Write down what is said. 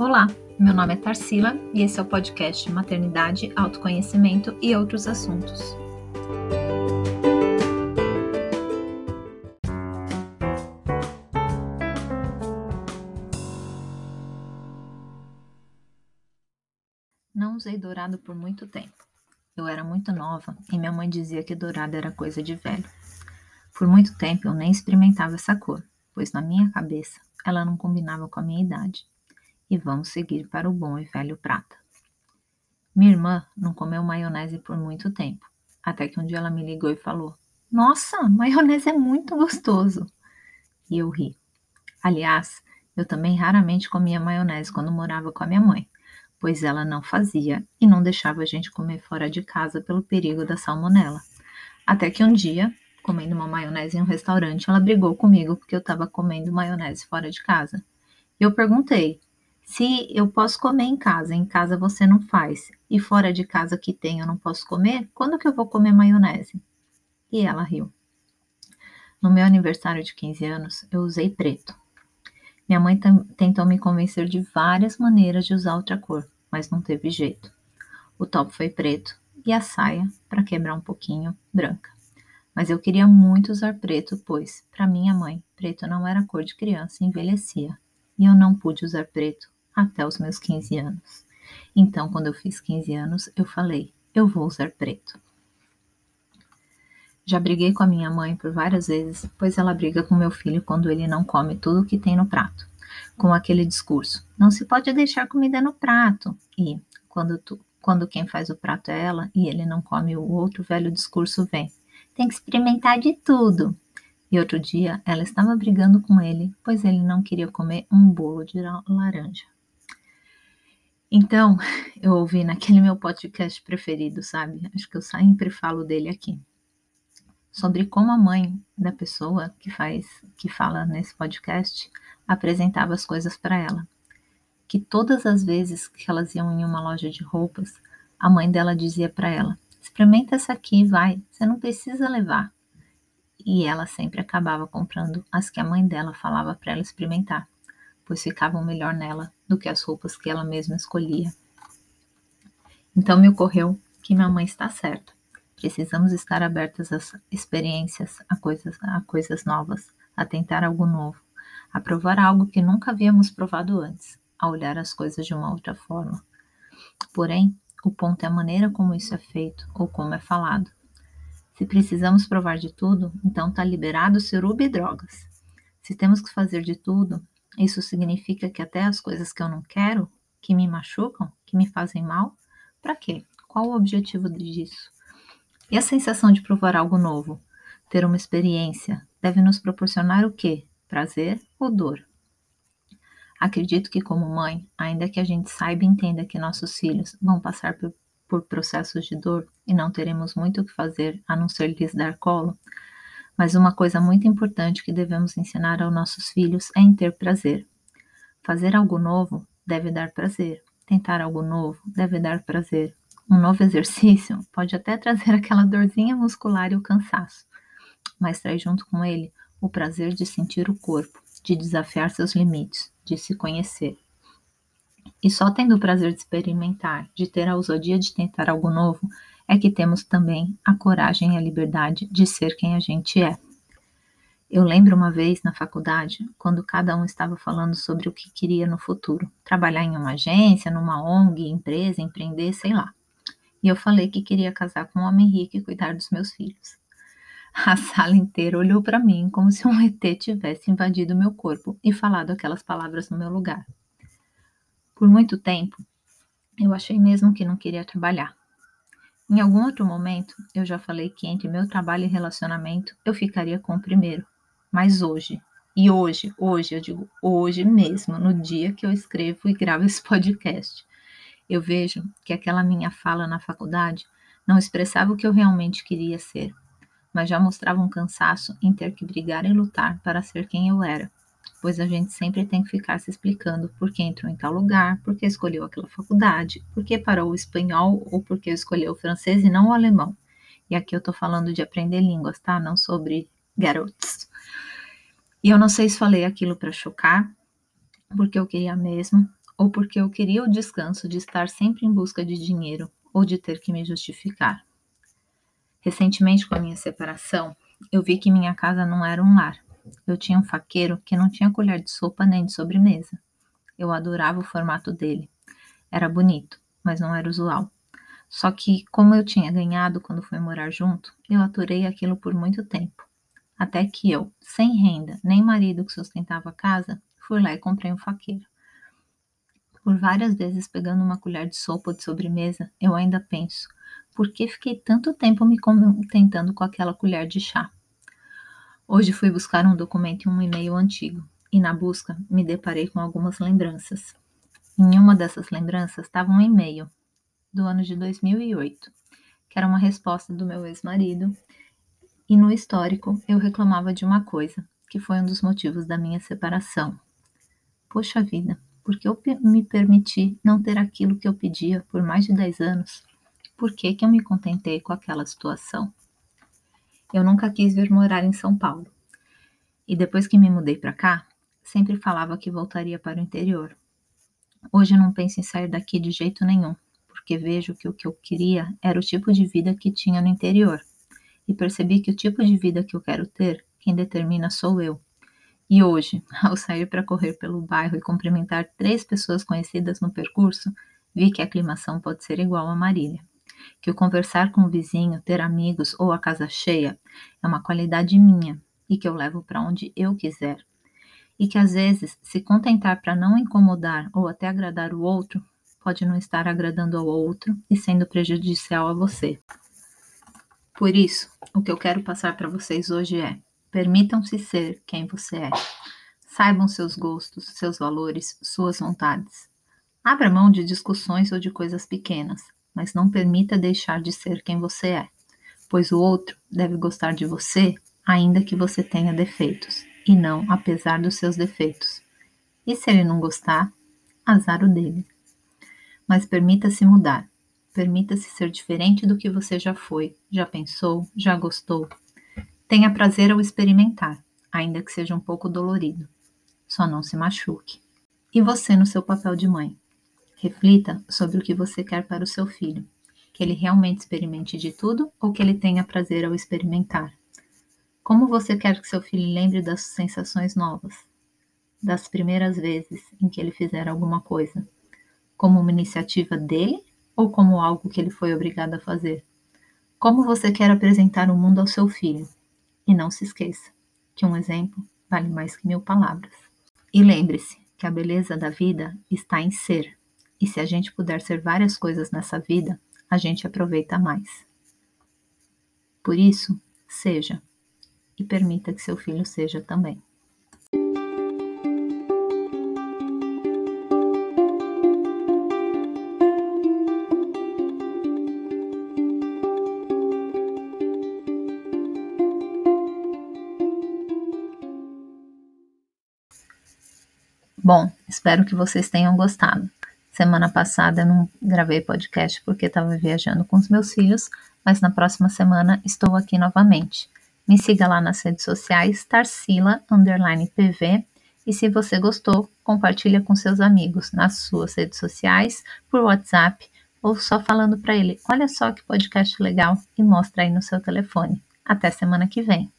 Olá, meu nome é Tarsila e esse é o podcast Maternidade, Autoconhecimento e outros assuntos. Não usei dourado por muito tempo. Eu era muito nova e minha mãe dizia que dourado era coisa de velho. Por muito tempo eu nem experimentava essa cor, pois na minha cabeça ela não combinava com a minha idade e vamos seguir para o bom e velho prata. Minha irmã não comeu maionese por muito tempo, até que um dia ela me ligou e falou: Nossa, maionese é muito gostoso! E eu ri. Aliás, eu também raramente comia maionese quando morava com a minha mãe, pois ela não fazia e não deixava a gente comer fora de casa pelo perigo da salmonela. Até que um dia, comendo uma maionese em um restaurante, ela brigou comigo porque eu estava comendo maionese fora de casa. Eu perguntei: se eu posso comer em casa, em casa você não faz, e fora de casa que tem eu não posso comer, quando que eu vou comer maionese? E ela riu. No meu aniversário de 15 anos, eu usei preto. Minha mãe tentou me convencer de várias maneiras de usar outra cor, mas não teve jeito. O top foi preto e a saia, para quebrar um pouquinho, branca. Mas eu queria muito usar preto, pois, para minha mãe, preto não era cor de criança e envelhecia. E eu não pude usar preto até os meus 15 anos. Então, quando eu fiz 15 anos, eu falei: eu vou usar preto. Já briguei com a minha mãe por várias vezes, pois ela briga com meu filho quando ele não come tudo o que tem no prato. Com aquele discurso: não se pode deixar comida no prato. E quando, tu, quando quem faz o prato é ela e ele não come o outro velho discurso vem: tem que experimentar de tudo. E outro dia ela estava brigando com ele, pois ele não queria comer um bolo de laranja. Então, eu ouvi naquele meu podcast preferido, sabe? Acho que eu sempre falo dele aqui. Sobre como a mãe da pessoa que faz, que fala nesse podcast, apresentava as coisas para ela. Que todas as vezes que elas iam em uma loja de roupas, a mãe dela dizia para ela: "Experimenta essa aqui, vai, você não precisa levar". E ela sempre acabava comprando as que a mãe dela falava para ela experimentar pois ficavam melhor nela do que as roupas que ela mesma escolhia. Então me ocorreu que minha mãe está certa. Precisamos estar abertas às experiências, a coisas, a coisas novas, a tentar algo novo, a provar algo que nunca havíamos provado antes, a olhar as coisas de uma outra forma. Porém, o ponto é a maneira como isso é feito ou como é falado. Se precisamos provar de tudo, então está liberado o suruba e drogas. Se temos que fazer de tudo, isso significa que até as coisas que eu não quero, que me machucam, que me fazem mal, para quê? Qual o objetivo disso? E a sensação de provar algo novo, ter uma experiência, deve nos proporcionar o quê? Prazer ou dor? Acredito que, como mãe, ainda que a gente saiba e entenda que nossos filhos vão passar por, por processos de dor e não teremos muito o que fazer a não ser lhes dar colo, mas uma coisa muito importante que devemos ensinar aos nossos filhos é em ter prazer. Fazer algo novo deve dar prazer. Tentar algo novo deve dar prazer. Um novo exercício pode até trazer aquela dorzinha muscular e o cansaço, mas traz junto com ele o prazer de sentir o corpo, de desafiar seus limites, de se conhecer. E só tendo o prazer de experimentar, de ter a ousadia de tentar algo novo, é que temos também a coragem e a liberdade de ser quem a gente é. Eu lembro uma vez na faculdade, quando cada um estava falando sobre o que queria no futuro, trabalhar em uma agência, numa ONG, empresa, empreender, sei lá. E eu falei que queria casar com um homem rico e cuidar dos meus filhos. A sala inteira olhou para mim como se um ET tivesse invadido meu corpo e falado aquelas palavras no meu lugar. Por muito tempo, eu achei mesmo que não queria trabalhar. Em algum outro momento, eu já falei que entre meu trabalho e relacionamento eu ficaria com o primeiro. Mas hoje, e hoje, hoje, eu digo hoje mesmo, no dia que eu escrevo e gravo esse podcast, eu vejo que aquela minha fala na faculdade não expressava o que eu realmente queria ser, mas já mostrava um cansaço em ter que brigar e lutar para ser quem eu era pois a gente sempre tem que ficar se explicando por que entrou em tal lugar, por que escolheu aquela faculdade, por que parou o espanhol ou por que escolheu o francês e não o alemão. E aqui eu tô falando de aprender línguas, tá? Não sobre garotos. E eu não sei se falei aquilo para chocar, porque eu queria mesmo, ou porque eu queria o descanso de estar sempre em busca de dinheiro ou de ter que me justificar. Recentemente, com a minha separação, eu vi que minha casa não era um lar. Eu tinha um faqueiro que não tinha colher de sopa nem de sobremesa. Eu adorava o formato dele. Era bonito, mas não era usual. Só que, como eu tinha ganhado quando fui morar junto, eu aturei aquilo por muito tempo. Até que eu, sem renda, nem marido que sustentava a casa, fui lá e comprei um faqueiro. Por várias vezes pegando uma colher de sopa ou de sobremesa, eu ainda penso: por que fiquei tanto tempo me contentando com aquela colher de chá? Hoje fui buscar um documento em um e-mail antigo e, na busca, me deparei com algumas lembranças. Em uma dessas lembranças estava um e-mail do ano de 2008, que era uma resposta do meu ex-marido, e no histórico eu reclamava de uma coisa, que foi um dos motivos da minha separação. Poxa vida, porque eu me permiti não ter aquilo que eu pedia por mais de 10 anos? Por que, que eu me contentei com aquela situação? Eu nunca quis vir morar em São Paulo. E depois que me mudei para cá, sempre falava que voltaria para o interior. Hoje eu não penso em sair daqui de jeito nenhum, porque vejo que o que eu queria era o tipo de vida que tinha no interior. E percebi que o tipo de vida que eu quero ter, quem determina sou eu. E hoje, ao sair para correr pelo bairro e cumprimentar três pessoas conhecidas no percurso, vi que a aclimação pode ser igual a Marília. Que o conversar com o vizinho, ter amigos ou a casa cheia é uma qualidade minha e que eu levo para onde eu quiser. E que às vezes, se contentar para não incomodar ou até agradar o outro, pode não estar agradando ao outro e sendo prejudicial a você. Por isso, o que eu quero passar para vocês hoje é: Permitam-se ser quem você é. Saibam seus gostos, seus valores, suas vontades. Abra mão de discussões ou de coisas pequenas, mas não permita deixar de ser quem você é, pois o outro deve gostar de você, ainda que você tenha defeitos, e não apesar dos seus defeitos. E se ele não gostar, azar o dele. Mas permita-se mudar. Permita-se ser diferente do que você já foi, já pensou, já gostou, Tenha prazer ao experimentar, ainda que seja um pouco dolorido. Só não se machuque. E você no seu papel de mãe? Reflita sobre o que você quer para o seu filho. Que ele realmente experimente de tudo ou que ele tenha prazer ao experimentar? Como você quer que seu filho lembre das sensações novas? Das primeiras vezes em que ele fizer alguma coisa? Como uma iniciativa dele ou como algo que ele foi obrigado a fazer? Como você quer apresentar o mundo ao seu filho? E não se esqueça que um exemplo vale mais que mil palavras. E lembre-se que a beleza da vida está em ser. E se a gente puder ser várias coisas nessa vida, a gente aproveita mais. Por isso, seja e permita que seu filho seja também. Bom, espero que vocês tenham gostado. Semana passada eu não gravei podcast porque estava viajando com os meus filhos, mas na próxima semana estou aqui novamente. Me siga lá nas redes sociais, Tarsila PV. E se você gostou, compartilha com seus amigos nas suas redes sociais, por WhatsApp ou só falando para ele: olha só que podcast legal e mostra aí no seu telefone. Até semana que vem.